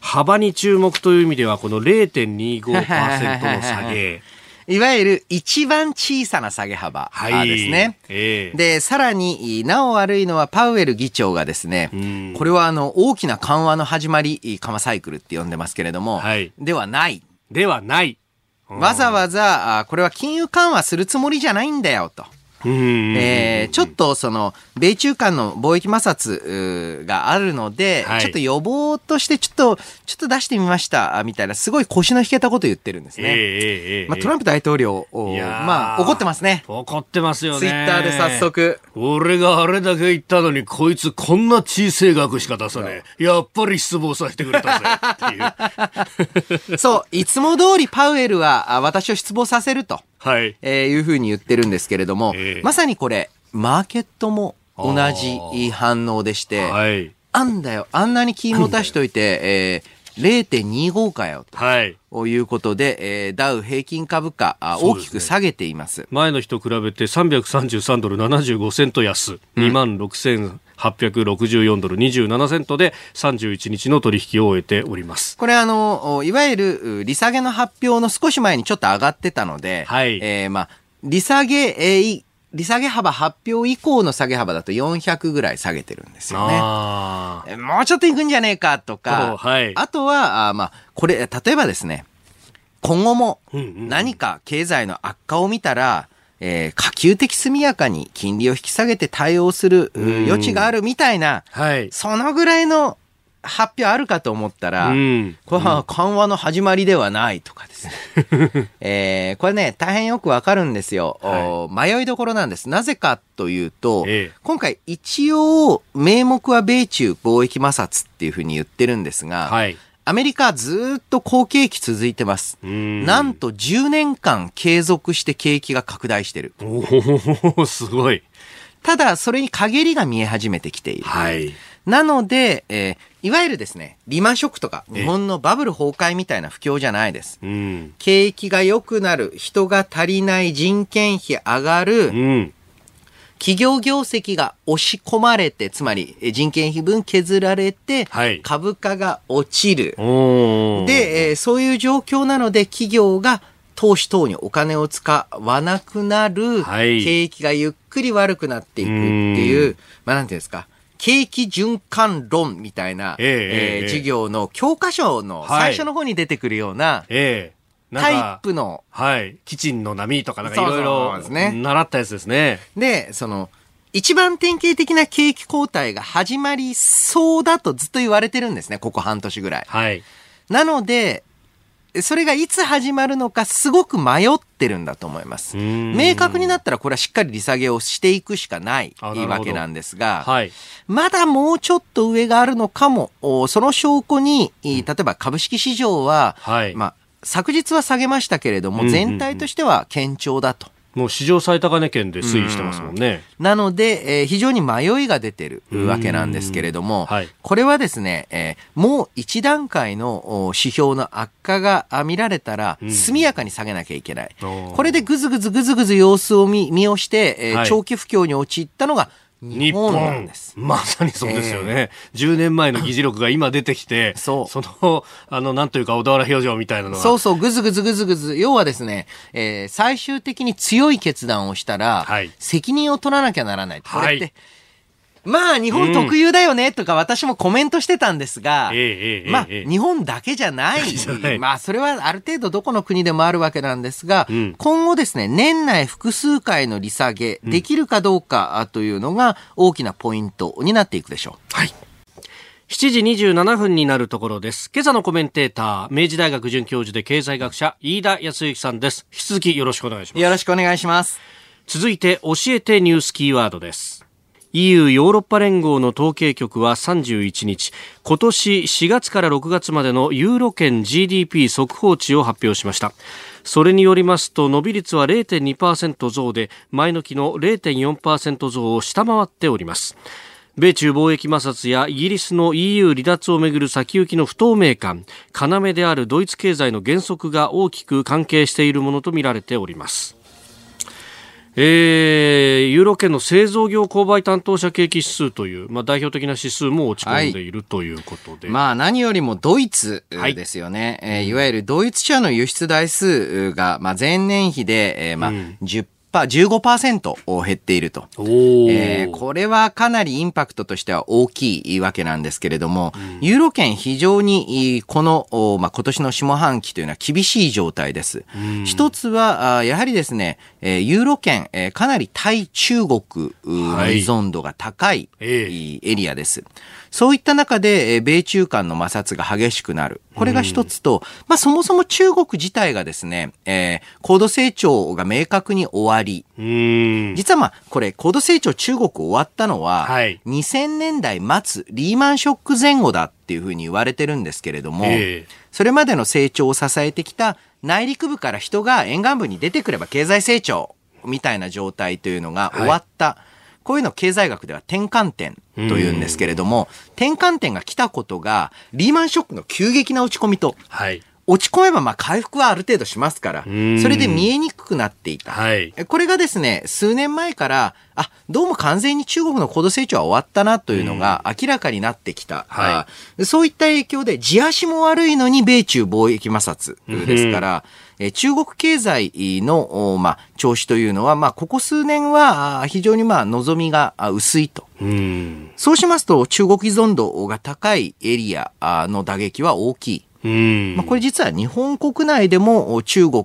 幅に注目という意味では、この0.25%の下げ。いわゆる一番小さな下げ幅ですね。はいえー、で、さらに、なお悪いのはパウエル議長がですね、これはあの、大きな緩和の始まり、緩和サイクルって呼んでますけれども、はい、ではない。ではない。わざわざ、これは金融緩和するつもりじゃないんだよ、と。えー、ちょっとその、米中間の貿易摩擦があるので、はい、ちょっと予防としてちょっと、ちょっと出してみました、みたいな、すごい腰の引けたこと言ってるんですね。えー、まあ、トランプ大統領、まあ、怒ってますね。怒ってますよね。ツイッターで早速。俺があれだけ言ったのに、こいつこんな小さい額しか出さねえ。やっぱり失望させてくれたぜ。っていう。そう、いつも通りパウエルは私を失望させると。はい。えー、いうふうに言ってるんですけれども、えー、まさにこれ、マーケットも同じ反応でして、はい。あんだよ、あんなに金持たしといて、えー、0.25かよと。はい。いうことで、えー、ダウ平均株価、大きく下げています。前の日と比べて333ドル75セント安、うん、2万6000 864ドル27セントで31日の取引を終えております。これあの、いわゆる利下げの発表の少し前にちょっと上がってたので、はい。えー、まあ、利下げ、えー、利下げ幅発表以降の下げ幅だと400ぐらい下げてるんですよね。もうちょっといくんじゃねえかとか、はい、あとは、あまあ、これ、例えばですね、今後も何か経済の悪化を見たら、えー、可及的速やかに金利を引き下げて対応する余地があるみたいな、はい、そのぐらいの発表あるかと思ったら、これは緩和の始まりではないとかですね。えー、これね、大変よくわかるんですよ、はい、迷いどころなんです。なぜかというと、ええ、今回一応、名目は米中貿易摩擦っていうふうに言ってるんですが、はい、アメリカずっと好景気続いてます。なんと10年間継続して景気が拡大してる。おおすごい。ただ、それに陰りが見え始めてきている。はい。なので、えー、いわゆるですね、リマンショックとか、日本のバブル崩壊みたいな不況じゃないです。うん、景気が良くなる、人が足りない、人件費上がる、うん企業業績が押し込まれて、つまり人件費分削られて、株価が落ちる。で、えー、そういう状況なので企業が投資等にお金を使わなくなる、景気がゆっくり悪くなっていくっていう、まあなんていうんですか、景気循環論みたいな、えー、えー、授業の教科書の最初の方に出てくるような、えー、タイプの、はい、キチンの波とかなんかいろいろ習ったやつですね。で、その、一番典型的な景気後退が始まりそうだとずっと言われてるんですね、ここ半年ぐらい。はい。なので、それがいつ始まるのかすごく迷ってるんだと思います。明確になったらこれはしっかり利下げをしていくしかないわけなんですが、はい、まだもうちょっと上があるのかも、その証拠に、例えば株式市場は、はい、まあ、昨日は下げましたけれども、全体としては堅調だと。もう史上最高値圏で推移してますもんね。なので、えー、非常に迷いが出てるわけなんですけれども、はい、これはですね、えー、もう一段階の指標の悪化が見られたら、速やかに下げなきゃいけない。これでぐずぐずぐずぐず様子を見見をして、えー、長期不況に陥ったのが、日本。まさにそうですよね。えー、10年前の議事録が今出てきて。その、あの、なんというか、小田原表情みたいなのが。そうそう、ぐずぐずぐずぐず。要はですね、えー、最終的に強い決断をしたら、はい、責任を取らなきゃならない。これって、はいまあ日本特有だよねとか私もコメントしてたんですが、まあ日本だけじゃない。まあそれはある程度どこの国でもあるわけなんですが、今後ですね、年内複数回の利下げできるかどうかというのが大きなポイントになっていくでしょう。はい。7時27分になるところです。今朝のコメンテーター、明治大学准教授で経済学者、飯田康之さんです。引き続きよろしくお願いします。よろしくお願いします。続いて、教えてニュースキーワードです。EU ヨーロッパ連合の統計局は31日今年4月から6月までのユーロ圏 GDP 速報値を発表しました。それによりますと伸び率は0.2%増で前の期の0.4%増を下回っております。米中貿易摩擦やイギリスの EU 離脱をめぐる先行きの不透明感要であるドイツ経済の減速が大きく関係しているものとみられております。えー、ユーロ圏の製造業購買担当者景気指数という、まあ、代表的な指数も落ち込んでいるということで、はい、まあ、何よりもドイツですよね、はいえー、いわゆるドイツ車の輸出台数が、まあ、前年比で、えーまあ、10 15%減っていると、えー、これはかなりインパクトとしては大きいわけなんですけれども、うん、ユーロ圏非常にこの、まあ、今年の下半期というのは厳しい状態です。うん、一つは、やはりですね、ユーロ圏、かなり対中国の依存度が高いエリアです。はいそういった中で、米中間の摩擦が激しくなる。これが一つと、まあそもそも中国自体がですね、えー、高度成長が明確に終わり、実はまあこれ高度成長中国終わったのは、はい、2000年代末、リーマンショック前後だっていうふうに言われてるんですけれども、えー、それまでの成長を支えてきた内陸部から人が沿岸部に出てくれば経済成長みたいな状態というのが終わった。はいこういうのを経済学では転換点というんですけれども、転換点が来たことが、リーマンショックの急激な落ち込みと、はい、落ち込めばまあ回復はある程度しますから、それで見えにくくなっていた。はい、これがですね、数年前から、あ、どうも完全に中国の高度成長は終わったなというのが明らかになってきた。はい、そういった影響で、地足も悪いのに米中貿易摩擦ですから、え中国経済の、まあ、調子というのは、まあ、ここ数年は非常にまあ望みが薄いと。うそうしますと、中国依存度が高いエリアの打撃は大きい。まあ、これ実は日本国内でも中国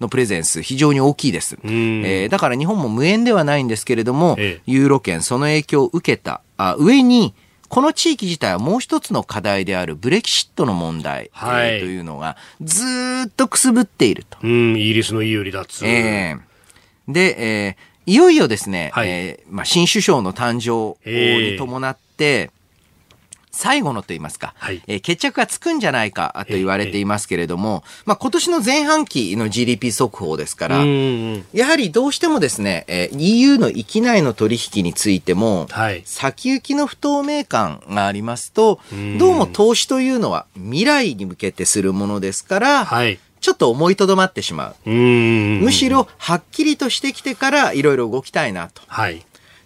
のプレゼンス非常に大きいです。えー、だから日本も無縁ではないんですけれども、ええ、ユーロ圏その影響を受けたあ上に、この地域自体はもう一つの課題であるブレキシットの問題、はい、えー、というのがずっとくすぶっていると。うん、イギリスの EU 離脱。えー、で、えー、いよいよですね、はい、えー、まあ、新首相の誕生に伴って、最後のと言いますか、はい、えー、決着がつくんじゃないかと言われていますけれども、まあ、今年の前半期の GDP 速報ですから、やはりどうしてもですね、えー、EU の域内の取引についても、はい、先行きの不透明感がありますと、どうも投資というのは未来に向けてするものですから、はい。ちょっと思いとどまってしまう。むしろ、はっきりとしてきてから、いろいろ動きたいなと。はい。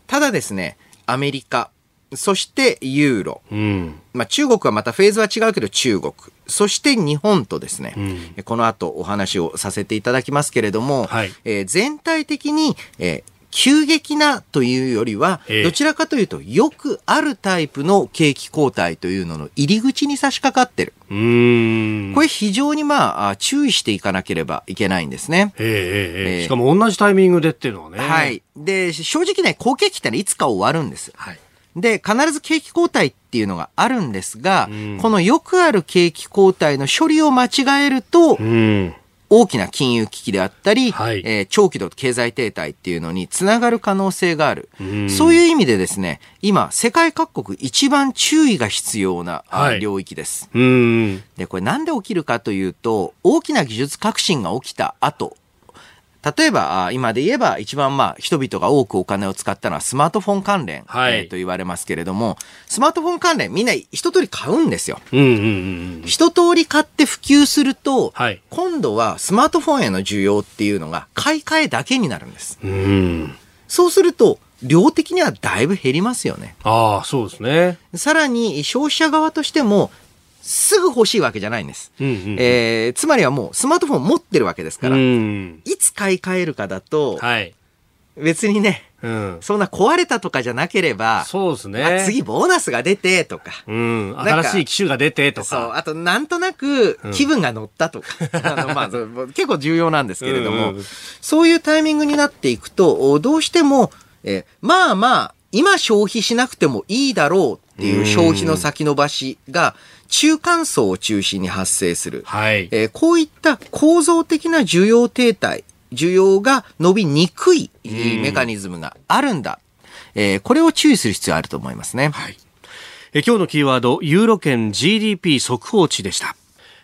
ただですね、アメリカ、そしてユーロ。うん、まあ中国はまたフェーズは違うけど中国。そして日本とですね、うん、この後お話をさせていただきますけれども、はい、えー、全体的に、えー急激なというよりは、どちらかというと、よくあるタイプの景気後退というのの入り口に差し掛かってる。これ非常にまあ、注意していかなければいけないんですね。えー、しかも同じタイミングでっていうのはね。はい。で、正直ね、好景気ってのはいつか終わるんです。はい。で、必ず景気後退っていうのがあるんですが、うん、このよくある景気後退の処理を間違えると、うん、大きな金融危機であったり、はい、えー、長期の経済停滞っていうのにつながる可能性がある。うそういう意味でですね、今、世界各国一番注意が必要な、はい、領域です。で、これなんで起きるかというと、大きな技術革新が起きた後、例えば、今で言えば一番まあ人々が多くお金を使ったのはスマートフォン関連、はい、えー、と言われますけれども、スマートフォン関連みんな一通り買うんですよ。うんうんうん、一通り買って普及すると、はい、今度はスマートフォンへの需要っていうのが買い替えだけになるんです。うん、そうすると、量的にはだいぶ減りますよね。ああ、そうですね。さらに消費者側としても、すぐ欲しいわけじゃないんです。うんうんうん、えー、つまりはもうスマートフォン持ってるわけですから、うん、いつ買い替えるかだと、はい、別にね、うん、そんな壊れたとかじゃなければ、そうですね。次ボーナスが出てとか、うん、新しい機種が出てとか。そう、あとなんとなく気分が乗ったとか、うん、あのまあ、結構重要なんですけれども、うんうん、そういうタイミングになっていくと、どうしても、えー、まあまあ、今消費しなくてもいいだろうっていう消費の先延ばしが、中間層を中心に発生する。はい。えー、こういった構造的な需要停滞、需要が伸びにくいメカニズムがあるんだ。えー、これを注意する必要あると思いますね。はい。え今日のキーワード、ユーロ圏 GDP 速報値でした。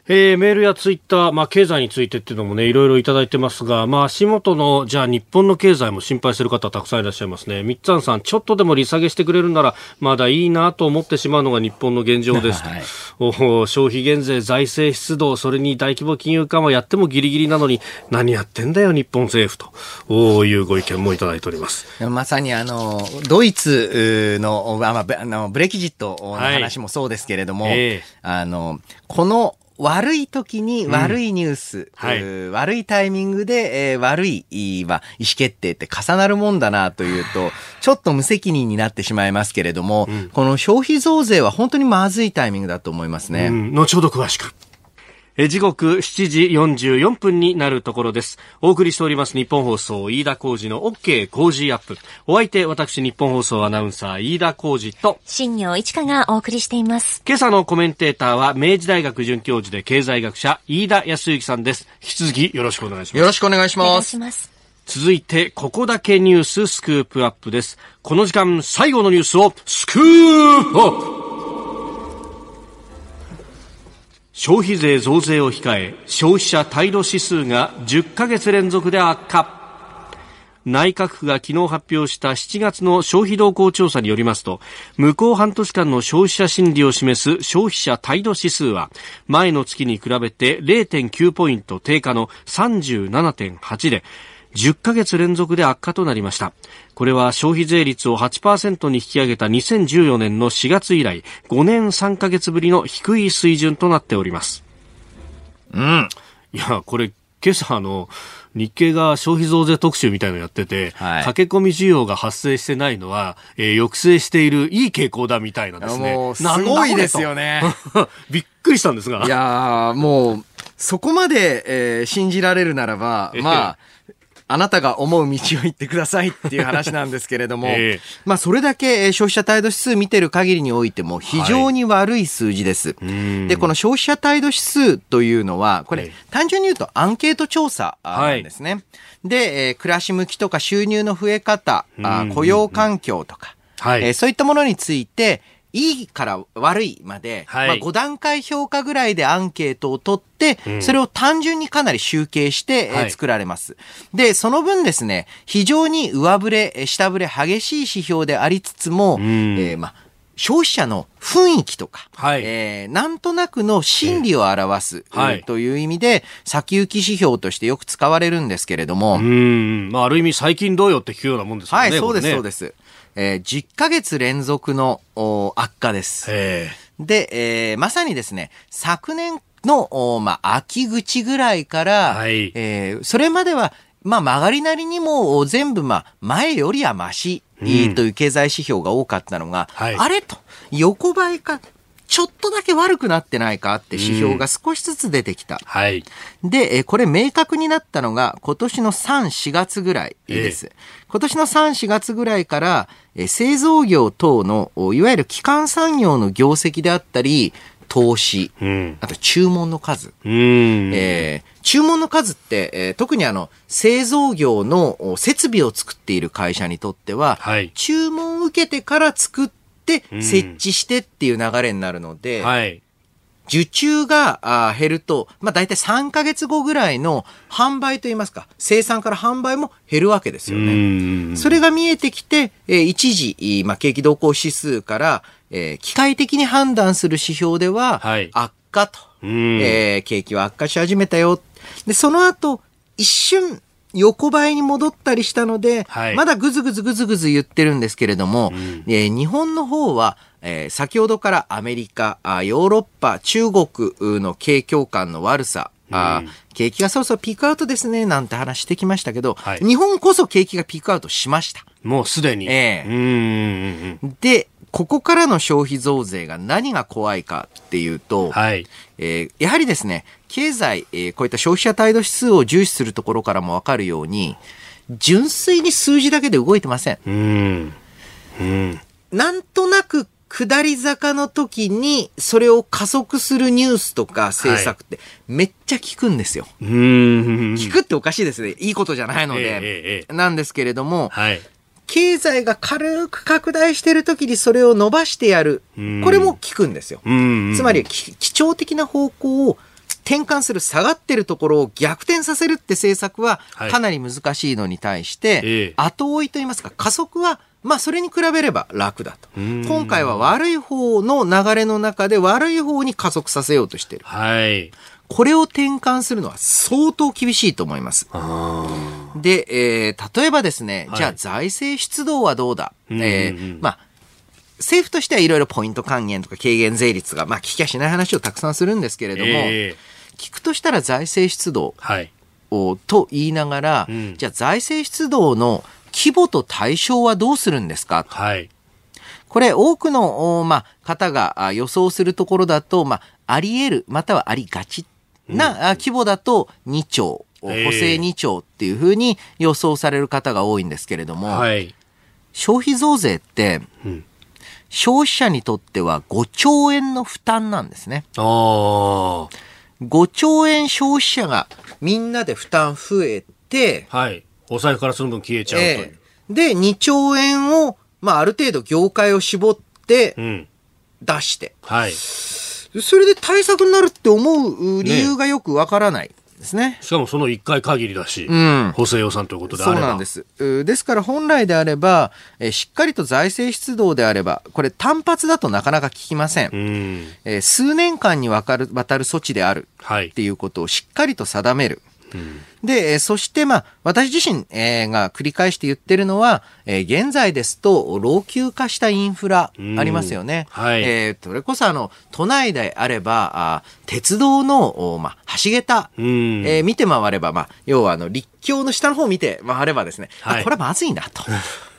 えー、メールやツイッター、まあ、経済についてっていうのもね、いろいろいただいてますが、まあ、足元の、じゃあ日本の経済も心配する方たくさんいらっしゃいますね。みっつんさん、ちょっとでも利下げしてくれるなら、まだいいなと思ってしまうのが日本の現状ですと。はい、お消費減税、財政出動、それに大規模金融緩和やってもギリギリなのに、何やってんだよ、日本政府というご意見もいただいております。まさにあの、ドイツの、あのブレキジットの話もそうですけれども、はいえー、あの、この悪い時に悪いニュース、うんはい、悪いタイミングで、えー、悪い、まあ、意思決定って重なるもんだなというと、ちょっと無責任になってしまいますけれども、うん、この消費増税は本当にまずいタイミングだと思いますね。うん、後ほど詳しく。え時刻7時44分になるところです。お送りしております日本放送飯田浩二の OK 工事アップ。お相手私日本放送アナウンサー飯田浩二と新業一華がお送りしています。今朝のコメンテーターは明治大学准教授で経済学者飯田康之さんです。引き続きよろしくお願いします。よろしくお願いします。ます続いて、ここだけニューススクープアップです。この時間、最後のニュースをスクープアップ消費税増税を控え、消費者態度指数が10ヶ月連続で悪化。内閣府が昨日発表した7月の消費動向調査によりますと、向こう半年間の消費者心理を示す消費者態度指数は、前の月に比べて0.9ポイント低下の37.8で、10ヶ月連続で悪化となりました。これは消費税率を8%に引き上げた2014年の4月以来、5年3ヶ月ぶりの低い水準となっております。うん。いや、これ、今朝の、日経が消費増税特集みたいのやってて、はい、駆け込み需要が発生してないのは、えー、抑制しているいい傾向だみたいなですね。すごいですよね。びっくりしたんですが。いやもう、そこまで、えー、信じられるならば、まあ、あなたが思う道を行ってくださいっていう話なんですけれども、えー、まあそれだけ消費者態度指数見てる限りにおいても非常に悪い数字です。はい、で、この消費者態度指数というのは、これ、単純に言うとアンケート調査なんですね。はい、で、えー、暮らし向きとか収入の増え方、あ雇用環境とか、はい、えー、そういったものについて、いいから悪いまで、はい、まあ、5段階評価ぐらいでアンケートを取って、うん、それを単純にかなり集計して、はい、作られます。で、その分ですね、非常に上振れ、下振れ激しい指標でありつつも、うん、えー、まあ、消費者の雰囲気とか、はい、えー、なんとなくの心理を表す、えーはい、という意味で、先行き指標としてよく使われるんですけれども。うん。まあ、ある意味最近どうよって聞くようなもんですよね。はい、そうです、ね、そうです。えー、10ヶ月連続の悪化です。で、えー、まさにですね、昨年の、まあ、秋口ぐらいから、はい、えー、それまでは、まあ、曲がりなりにも全部、まあ、前よりはマシ、という経済指標が多かったのが、はい、あれと、横ばいか、ちょっとだけ悪くなってないかって指標が少しずつ出てきた。うんはい、で、これ明確になったのが今年の3、4月ぐらいです。えー、今年の3、4月ぐらいから、製造業等の、いわゆる基幹産業の業績であったり、投資、うん、あと注文の数、えー、注文の数って、えー、特にあの製造業の設備を作っている会社にとっては、はい、注文を受けてから作って設置してっていう流れになるので、はい、受注が減ると、まあ大体3ヶ月後ぐらいの販売といいますか、生産から販売も減るわけですよね。それが見えてきて、えー、一時、まあ景気動向指数から、えー、機械的に判断する指標では、悪化と、はい、えー、景気は悪化し始めたよ。で、その後、一瞬、横ばいに戻ったりしたので、はい、まだぐずぐずぐずぐず言ってるんですけれども、うん、えー、日本の方は、えー、先ほどからアメリカあ、ヨーロッパ、中国の景況感の悪さ、あ景気がそろそろピークアウトですね、なんて話してきましたけど、はい、日本こそ景気がピークアウトしました。もうすでに。ええ。ー、で、ここからの消費増税が何が怖いかっていうと、はい、えー、やはりですね、経済、えー、こういった消費者態度指数を重視するところからもわかるように、純粋に数字だけで動いてません。うん。うん。なんとなく下り坂の時に、それを加速するニュースとか政策って、めっちゃ効くんですよ。はい、聞くっておかしいですね。いいことじゃないので。えー、なんですけれども、はい、経済が軽く拡大してる時にそれを伸ばしてやる。これも効くんですよ。つまり、基調的な方向を転換する、下がってるところを逆転させるって政策はかなり難しいのに対して、後追いといいますか、加速はまあそれに比べれば楽だと。今回は悪い方の流れの中で悪い方に加速させようとしてる。はい。これを転換するのは相当厳しいと思います。で、えー、例えばですね、はい、じゃあ財政出動はどうだ、えー、まあ、政府としてはいろいろポイント還元とか軽減税率が、まあ、聞きゃしない話をたくさんするんですけれども、えー、聞くとしたら財政出動を、と言いながら、うん、じゃあ財政出動の規模と対象はどうするんですか？はい。これ、多くの、まあ、方が予想するところだと、まあ、あり得る、またはありがちな、規模だと2兆、補正2兆っていうふうに予想される方が多いんですけれども、はい、消費増税って、うん、消費者にとっては5兆円の負担なんですね。5兆円消費者がみんなで負担増えて、はい、お財布からその分消えちゃうという。えー、で、2兆円を、まあ、ある程度業界を絞って出して、うん、はい。それで対策になるって思う理由がよくわからない。ですね。しかもその1回限りだし、うん、補正予算ということであれば。そうなんです。ですから本来であれば、えしっかりと財政出動であれば、これ単発だとなかなか効きません。うん、え数年間にわかる渡る措置であるっていうことをしっかりと定める。うんで、そして、まあ、私自身、えー、が繰り返して言ってるのは、えー、現在ですと、老朽化したインフラありますよね。はい。えー、それこそ、あの、都内であれば、あ鉄道の、まあ、橋桁、えー、見て回れば、まあ、要は、あの、立橋の下の方を見て回ればですね、はい、あ、これはまずいなと。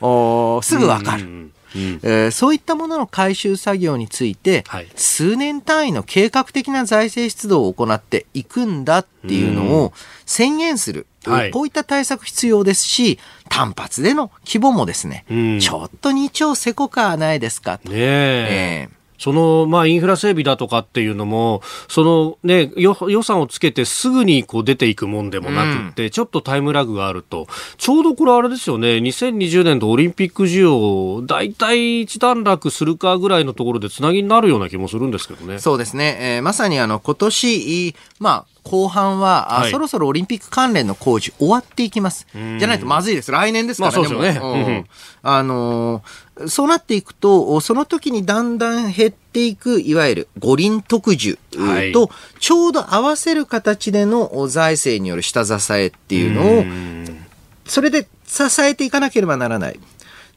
おすぐわかる。うん、えー、そういったものの回収作業について、はい、数年単位の計画的な財政出動を行っていくんだっていうのを宣言する。はい、こういった対策必要ですし、単発での規模もですね、ちょっと2兆せこかはないですかと。ねえーその、まあ、インフラ整備だとかっていうのも、そのね、予算をつけてすぐにこう出ていくもんでもなくって、うん、ちょっとタイムラグがあると。ちょうどこれあれですよね、2020年度オリンピック需要、大体一段落するかぐらいのところでつなぎになるような気もするんですけどね。そうですね。えー、まさにあの、今年、まあ、後半は、はい、そろそろオリンピック関連の工事終わっていきます。じゃないとまずいです。来年ですからね。まあ、そうですよね。うん、あのー、そうなっていくと、その時にだんだん減っていく、いわゆる五輪特需と、ちょうど合わせる形での財政による下支えっていうのを、それで支えていかなければならない。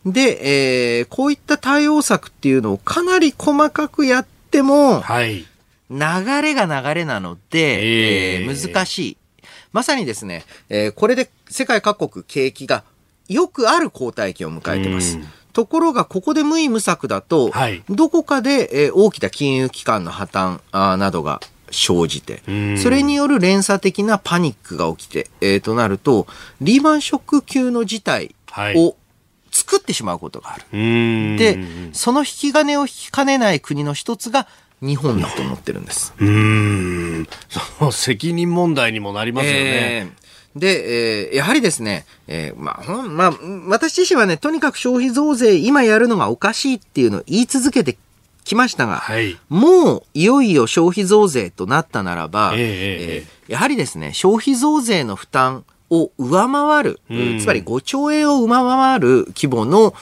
で、えー、こういった対応策っていうのをかなり細かくやっても、はい、流れが流れなので、えー、難しい。まさにですね、えー、これで世界各国景気がよくある後退期を迎えてます。ところが、ここで無意無策だと、はい、どこかで、えー、大きな金融機関の破綻あなどが生じて、それによる連鎖的なパニックが起きて、えー、となると、リーマンショック級の事態を作ってしまうことがある。で、その引き金を引きかねない国の一つが、日本だと思ってるんです。うん。その責任問題にもなりますよね。えー、で、えー、やはりですね、えー、まあ、まあ、私自身はね、とにかく消費増税今やるのがおかしいっていうのを言い続けてきましたが、はい、もういよいよ消費増税となったならば、えー、えー、やはりですね、消費増税の負担を上回る、つまり5兆円を上回る規模の、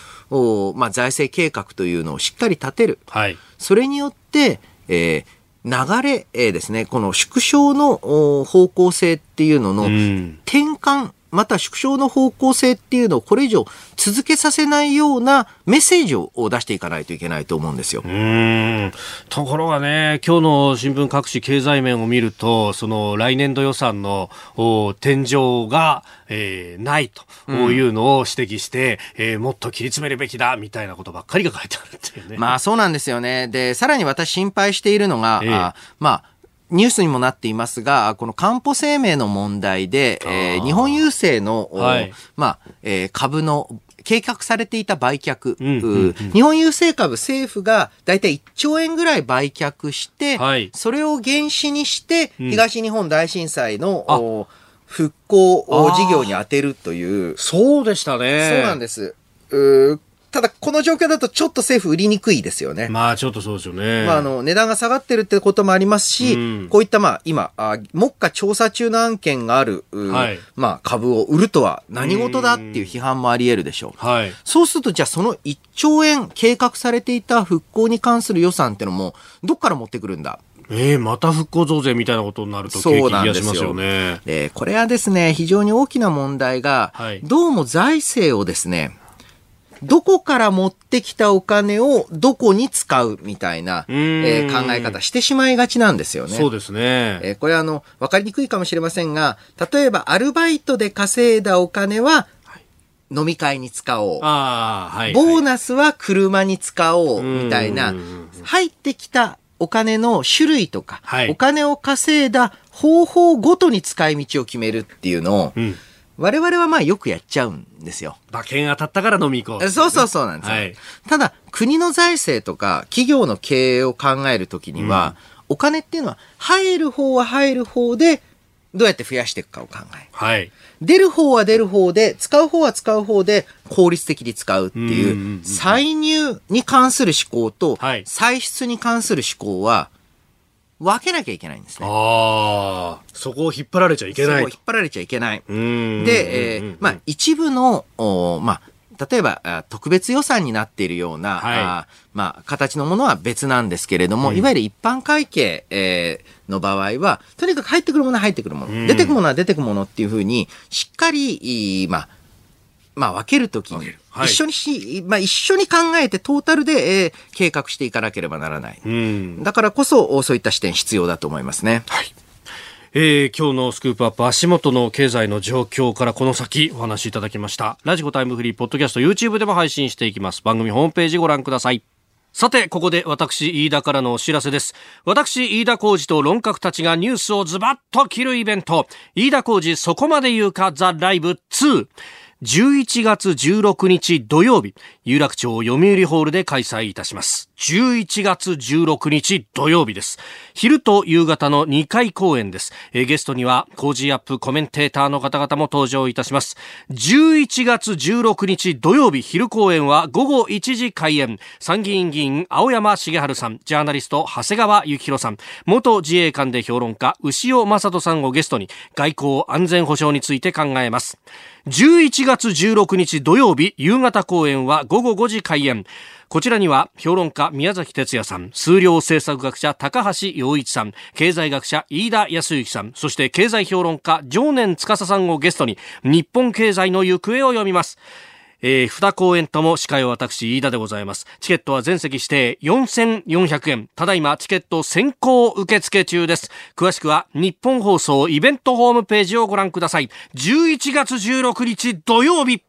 まあ、財政計画というのをしっかり立てる。はい、それによって、えー、流れ、えー、ですね、この縮小の方向性っていうのの転換、また縮小の方向性っていうのをこれ以上続けさせないようなメッセージを出していかないといけないと思うんですよ。うんところがね、今日の新聞各紙経済面を見ると、その来年度予算の天井が、えー、ないというのを指摘して、うん、えー、もっと切り詰めるべきだみたいなことばっかりが書いてあるっていうね。まあそうなんですよね。で、さらに私心配しているのが、えー、あまあニュースにもなっていますが、この担保生命の問題で、えー、日本郵政の、はい、まあ、えー、株の計画されていた売却、うんうんうん、日本郵政株政府がだいたい1兆円ぐらい売却して、はい、それを原資にして、東日本大震災の、復興事業に充てるという。そうでしたね。そうなんです。うただ、この状況だとちょっと政府売りにくいですよね。まあ、ちょっとそうですよね。まあ、あの、値段が下がってるってこともありますし、うん、こういったまあ、今、あ目下調査中の案件がある、はい、まあ、株を売るとは何事だっていう批判もあり得るでしょう。はい。そうすると、じゃあその1兆円計画されていた復興に関する予算ってのも、どっから持ってくるんだ？ええー、また復興増税みたいなことになるとそうなんですよね。で、これはですね、非常に大きな問題が、はい、どうも財政をですね、どこから持ってきたお金をどこに使うみたいな、えー、考え方してしまいがちなんですよね。そうですね。えー、これあの、わかりにくいかもしれませんが、例えばアルバイトで稼いだお金は、飲み会に使おう。あはい、ボーナスは車に使おう。みたいな、入ってきたお金の種類とか、はい、お金を稼いだ方法ごとに使い道を決めるっていうのを、うん我々はまあよくやっちゃうんですよ。馬券当たったから飲み行こう、そうそうそうなんですよ。はい、ただ、国の財政とか企業の経営を考えるときには、うん、お金っていうのは入る方は入る方で、どうやって増やしていくかを考える。はい。出る方は出る方で、使う方は使う方で効率的に使うっていう、歳入に関する思考と、歳出に関する思考は、分けなきゃいけないんですね。ああ、そこを引っ張られちゃいけない。そこを引っ張られちゃいけない。で、えー、まあ、一部の、おまあ、例えば、特別予算になっているような、はい、あまあ、形のものは別なんですけれども、うん、いわゆる一般会計、えー、の場合は、とにかく入ってくるものは入ってくるもの、出てくるものは出てくるものっていうふうに、しっかり、まあ、まあ、分けるときに、はい、一緒にし、まあ、一緒に考えてトータルで、えー、計画していかなければならない。うん、だからこそ、そういった視点必要だと思いますね。はい。えー、今日のスクープアップ足元の経済の状況からこの先お話しいただきました。ラジコタイムフリーポッドキャスト YouTube でも配信していきます。番組ホームページご覧ください。さて、ここで私、飯田からのお知らせです。私、飯田浩二と論客たちがニュースをズバッと切るイベント、飯田浩二そこまで言うか？ザ・ライブ2。11月16日土曜日、有楽町読売ホールで開催いたします。11月16日土曜日です。昼と夕方の2回公演です。えゲストには、コージーアップコメンテーターの方々も登場いたします。11月16日土曜日昼公演は午後1時開演。参議院議員青山繁晴さん、ジャーナリスト長谷川幸洋さん、元自衛官で評論家潮匡人さんをゲストに外交安全保障について考えます。11月16日土曜日夕方公演は午後5時開演。こちらには評論家宮崎哲也さん、数量政策学者高橋洋一さん、経済学者飯田康之さん、そして経済評論家常年司さんをゲストに日本経済の行方を読みます。えー、二公演とも司会は私、飯田でございます。チケットは全席指定4400円。ただいまチケット先行受付中です。詳しくは日本放送イベントホームページをご覧ください。11月16日土曜日